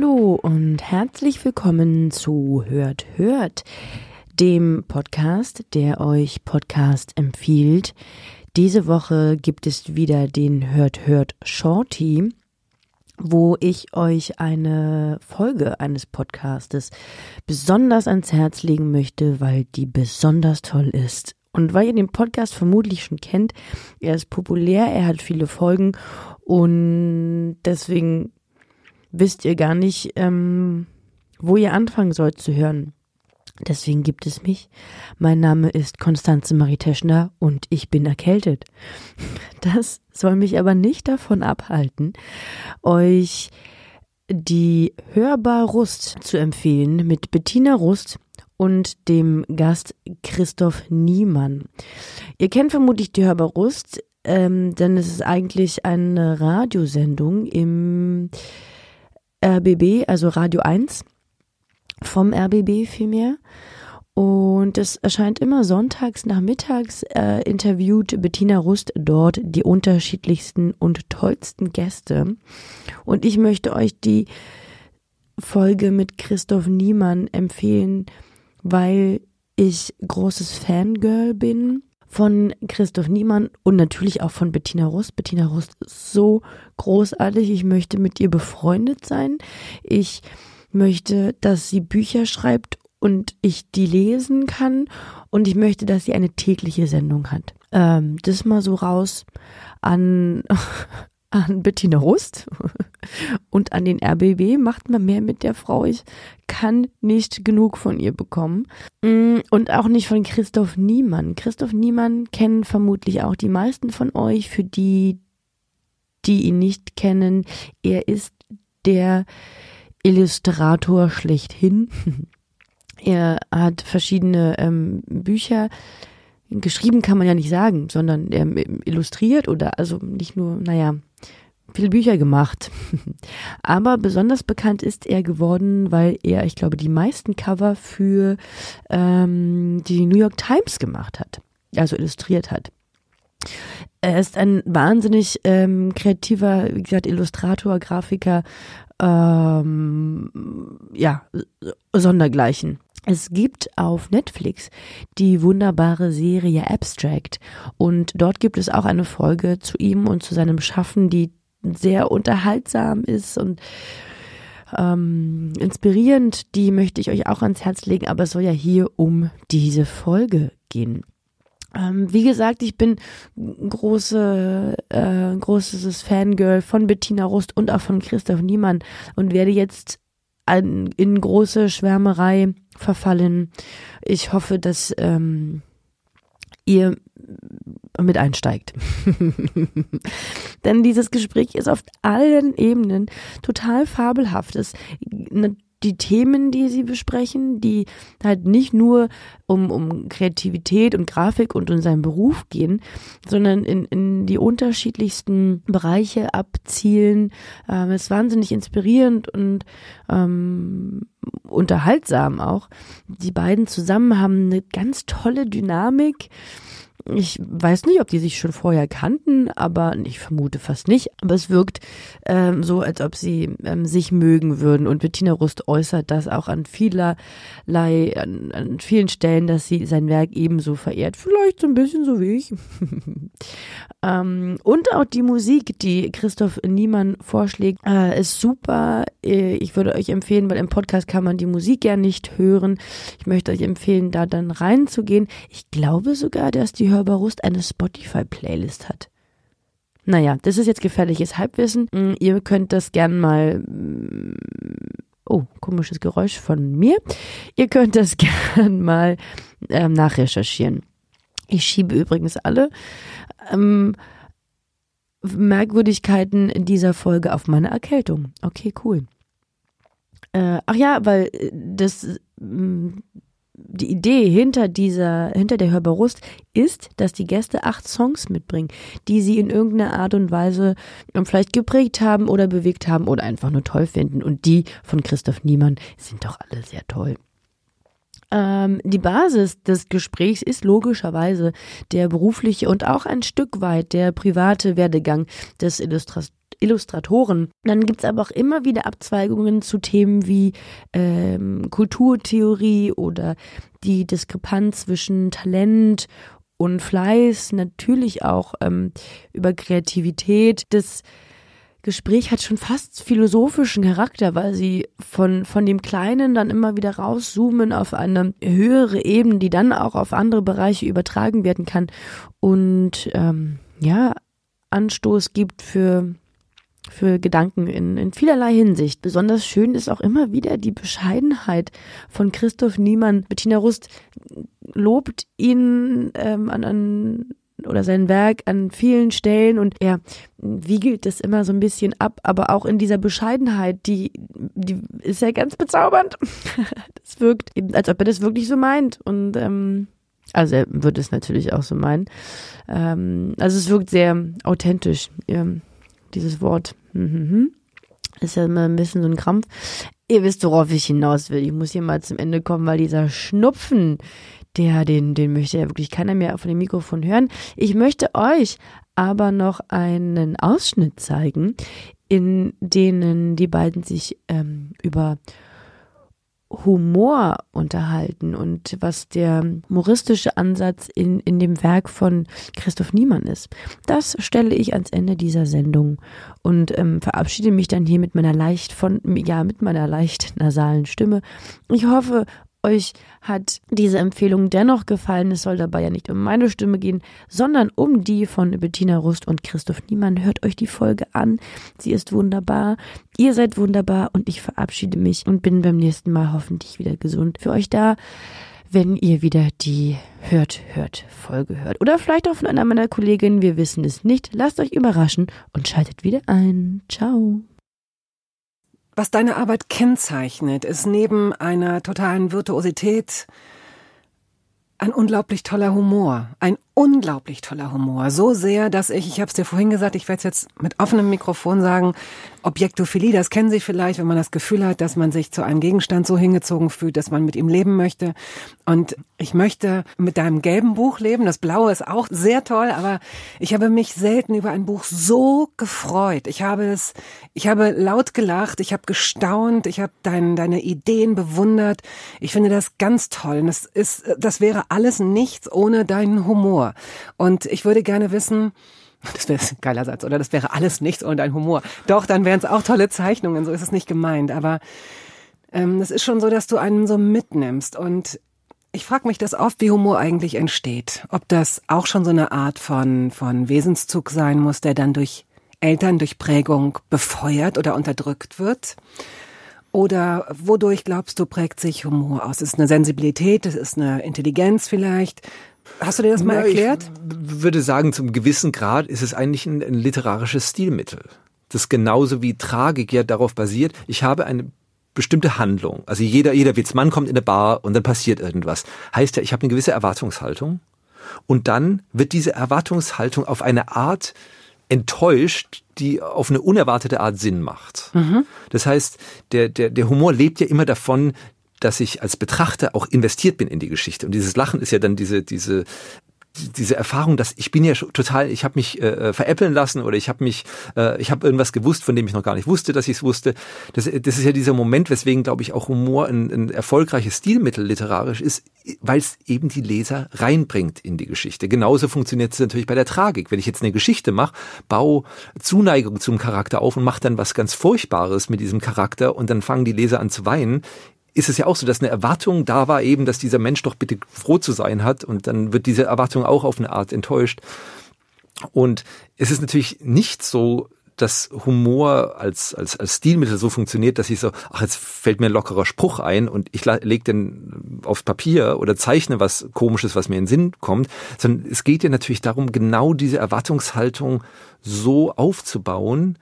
Hallo und herzlich willkommen zu Hört, Hört, dem Podcast, der euch Podcast empfiehlt. Diese Woche gibt es wieder den Hört, Hört Shorty, wo ich euch eine Folge eines Podcastes besonders ans Herz legen möchte, weil die besonders toll ist. Und weil ihr den Podcast vermutlich schon kennt, er ist populär, er hat viele Folgen und deswegen wisst ihr gar nicht, ähm, wo ihr anfangen sollt zu hören. Deswegen gibt es mich. Mein Name ist Konstanze Marie Teschner und ich bin erkältet. Das soll mich aber nicht davon abhalten, euch die Hörbar Rust zu empfehlen mit Bettina Rust und dem Gast Christoph Niemann. Ihr kennt vermutlich die Hörbar Rust, ähm, denn es ist eigentlich eine Radiosendung im RBB, also Radio 1, vom RBB vielmehr. Und es erscheint immer sonntags nachmittags, äh, interviewt Bettina Rust dort die unterschiedlichsten und tollsten Gäste. Und ich möchte euch die Folge mit Christoph Niemann empfehlen, weil ich großes Fangirl bin von Christoph Niemann und natürlich auch von Bettina Rust. Bettina Rust ist so großartig. Ich möchte mit ihr befreundet sein. Ich möchte, dass sie Bücher schreibt und ich die lesen kann. Und ich möchte, dass sie eine tägliche Sendung hat. Ähm, das mal so raus an an Bettina Rust und an den RBB macht man mehr mit der Frau. Ich kann nicht genug von ihr bekommen. Mm, und auch nicht von Christoph Niemann. Christoph Niemann kennen vermutlich auch die meisten von euch. Für die, die ihn nicht kennen, er ist der Illustrator schlechthin. er hat verschiedene ähm, Bücher geschrieben kann man ja nicht sagen, sondern ähm, illustriert oder also nicht nur, naja, viele Bücher gemacht. Aber besonders bekannt ist er geworden, weil er, ich glaube, die meisten Cover für ähm, die New York Times gemacht hat, also illustriert hat. Er ist ein wahnsinnig ähm, kreativer, wie gesagt, Illustrator, Grafiker, ähm, ja, Sondergleichen. Es gibt auf Netflix die wunderbare Serie Abstract und dort gibt es auch eine Folge zu ihm und zu seinem Schaffen, die sehr unterhaltsam ist und ähm, inspirierend. Die möchte ich euch auch ans Herz legen, aber es soll ja hier um diese Folge gehen. Ähm, wie gesagt, ich bin große, äh, großes Fangirl von Bettina Rust und auch von Christoph Niemann und werde jetzt an, in große Schwärmerei verfallen. Ich hoffe, dass ähm, ihr mit einsteigt. Denn dieses Gespräch ist auf allen Ebenen total fabelhaft. Es, die Themen, die sie besprechen, die halt nicht nur um, um Kreativität und Grafik und um seinen Beruf gehen, sondern in, in die unterschiedlichsten Bereiche abzielen. Ähm, ist wahnsinnig inspirierend und ähm, unterhaltsam auch. Die beiden zusammen haben eine ganz tolle Dynamik ich weiß nicht, ob die sich schon vorher kannten, aber ich vermute fast nicht. Aber es wirkt ähm, so, als ob sie ähm, sich mögen würden. Und Bettina Rust äußert das auch an vielerlei, an, an vielen Stellen, dass sie sein Werk ebenso verehrt. Vielleicht so ein bisschen so wie ich. ähm, und auch die Musik, die Christoph Niemann vorschlägt, äh, ist super. Äh, ich würde euch empfehlen, weil im Podcast kann man die Musik ja nicht hören. Ich möchte euch empfehlen, da dann reinzugehen. Ich glaube sogar, dass die Hörbar Rust eine Spotify-Playlist hat. Naja, das ist jetzt gefährliches Halbwissen. Mm, ihr könnt das gern mal. Mm, oh, komisches Geräusch von mir. Ihr könnt das gern mal ähm, nachrecherchieren. Ich schiebe übrigens alle ähm, Merkwürdigkeiten in dieser Folge auf meine Erkältung. Okay, cool. Äh, ach ja, weil äh, das mm, die Idee hinter dieser, hinter der Hörbarust ist, dass die Gäste acht Songs mitbringen, die sie in irgendeiner Art und Weise ähm, vielleicht geprägt haben oder bewegt haben oder einfach nur toll finden. Und die von Christoph Niemann sind doch alle sehr toll. Ähm, die Basis des Gesprächs ist logischerweise der berufliche und auch ein Stück weit der private Werdegang des Illustrators Illustratoren. Dann gibt's aber auch immer wieder Abzweigungen zu Themen wie ähm, Kulturtheorie oder die Diskrepanz zwischen Talent und Fleiß, natürlich auch ähm, über Kreativität. Das Gespräch hat schon fast philosophischen Charakter, weil sie von, von dem Kleinen dann immer wieder rauszoomen auf eine höhere Ebene, die dann auch auf andere Bereiche übertragen werden kann und ähm, ja, Anstoß gibt für für Gedanken in, in vielerlei Hinsicht. Besonders schön ist auch immer wieder die Bescheidenheit von Christoph Niemann. Bettina Rust lobt ihn ähm, an, an oder sein Werk an vielen Stellen und er wiegelt das immer so ein bisschen ab, aber auch in dieser Bescheidenheit, die, die ist ja ganz bezaubernd. Das wirkt, als ob er das wirklich so meint und ähm, also er wird es natürlich auch so meinen. Ähm, also es wirkt sehr authentisch, dieses Wort. Mhm. Ist ja immer ein bisschen so ein Krampf. Ihr wisst, worauf ich hinaus will. Ich muss hier mal zum Ende kommen, weil dieser Schnupfen, der, den, den möchte ja wirklich keiner mehr von dem Mikrofon hören. Ich möchte euch aber noch einen Ausschnitt zeigen, in denen die beiden sich ähm, über Humor unterhalten und was der humoristische Ansatz in, in dem Werk von Christoph Niemann ist. Das stelle ich ans Ende dieser Sendung und ähm, verabschiede mich dann hier mit meiner leicht von, ja, mit meiner leicht nasalen Stimme. Ich hoffe, euch hat diese Empfehlung dennoch gefallen. Es soll dabei ja nicht um meine Stimme gehen, sondern um die von Bettina Rust und Christoph Niemann. Hört euch die Folge an. Sie ist wunderbar. Ihr seid wunderbar und ich verabschiede mich und bin beim nächsten Mal hoffentlich wieder gesund für euch da wenn ihr wieder die Hört, Hört Folge hört. Oder vielleicht auch von einer meiner Kolleginnen, wir wissen es nicht. Lasst euch überraschen und schaltet wieder ein. Ciao. Was deine Arbeit kennzeichnet, ist neben einer totalen Virtuosität ein unglaublich toller Humor, ein unglaublich toller Humor. So sehr, dass ich, ich habe es dir vorhin gesagt, ich werde es jetzt mit offenem Mikrofon sagen, Objektophilie, das kennen Sie vielleicht, wenn man das Gefühl hat, dass man sich zu einem Gegenstand so hingezogen fühlt, dass man mit ihm leben möchte. Und ich möchte mit deinem gelben Buch leben. Das blaue ist auch sehr toll, aber ich habe mich selten über ein Buch so gefreut. Ich habe es, ich habe laut gelacht, ich habe gestaunt, ich habe dein, deine Ideen bewundert. Ich finde das ganz toll. Und das ist, das wäre alles nichts ohne deinen Humor. Und ich würde gerne wissen, das wäre ein geiler Satz, oder? Das wäre alles nichts ohne dein Humor. Doch, dann wären es auch tolle Zeichnungen, so ist es nicht gemeint. Aber ähm, es ist schon so, dass du einen so mitnimmst. Und ich frage mich das oft, wie Humor eigentlich entsteht. Ob das auch schon so eine Art von, von Wesenszug sein muss, der dann durch Eltern, durch Prägung befeuert oder unterdrückt wird. Oder wodurch glaubst du, prägt sich Humor aus? Ist es eine Sensibilität? Ist es eine Intelligenz vielleicht? Hast du dir das mal ja, erklärt? Ich würde sagen, zum gewissen Grad ist es eigentlich ein, ein literarisches Stilmittel. Das genauso wie Tragik ja darauf basiert. Ich habe eine bestimmte Handlung. Also jeder, jeder Witzmann kommt in eine Bar und dann passiert irgendwas. Heißt ja, ich habe eine gewisse Erwartungshaltung. Und dann wird diese Erwartungshaltung auf eine Art enttäuscht, die auf eine unerwartete Art Sinn macht. Mhm. Das heißt, der, der, der Humor lebt ja immer davon, dass ich als Betrachter auch investiert bin in die Geschichte. Und dieses Lachen ist ja dann diese, diese, diese Erfahrung, dass ich bin ja total, ich habe mich äh, äh, veräppeln lassen oder ich habe mich, äh, ich habe irgendwas gewusst, von dem ich noch gar nicht wusste, dass ich es wusste. Das, das ist ja dieser Moment, weswegen, glaube ich, auch Humor ein, ein erfolgreiches Stilmittel literarisch ist, weil es eben die Leser reinbringt in die Geschichte. Genauso funktioniert es natürlich bei der Tragik. Wenn ich jetzt eine Geschichte mache, baue Zuneigung zum Charakter auf und mache dann was ganz Furchtbares mit diesem Charakter und dann fangen die Leser an zu weinen, ist es ja auch so, dass eine Erwartung da war eben, dass dieser Mensch doch bitte froh zu sein hat und dann wird diese Erwartung auch auf eine Art enttäuscht. Und es ist natürlich nicht so, dass Humor als, als, als Stilmittel so funktioniert, dass ich so, ach, jetzt fällt mir ein lockerer Spruch ein und ich lege den aufs Papier oder zeichne was Komisches, was mir in den Sinn kommt, sondern es geht ja natürlich darum, genau diese Erwartungshaltung so aufzubauen,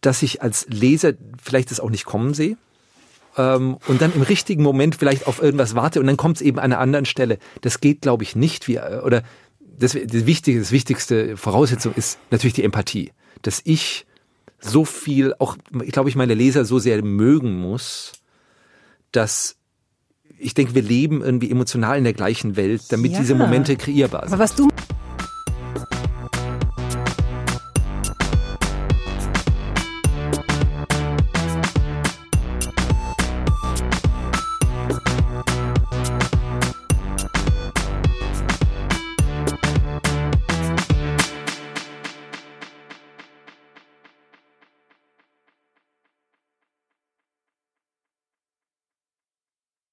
dass ich als Leser vielleicht das auch nicht kommen sehe ähm, und dann im richtigen Moment vielleicht auf irgendwas warte und dann kommt es eben an einer anderen Stelle. Das geht, glaube ich, nicht wie, äh, oder das, das, wichtige, das wichtigste Voraussetzung ist natürlich die Empathie. Dass ich so viel, auch, ich glaube, ich meine Leser so sehr mögen muss, dass ich denke, wir leben irgendwie emotional in der gleichen Welt, damit ja. diese Momente kreierbar sind. Aber was du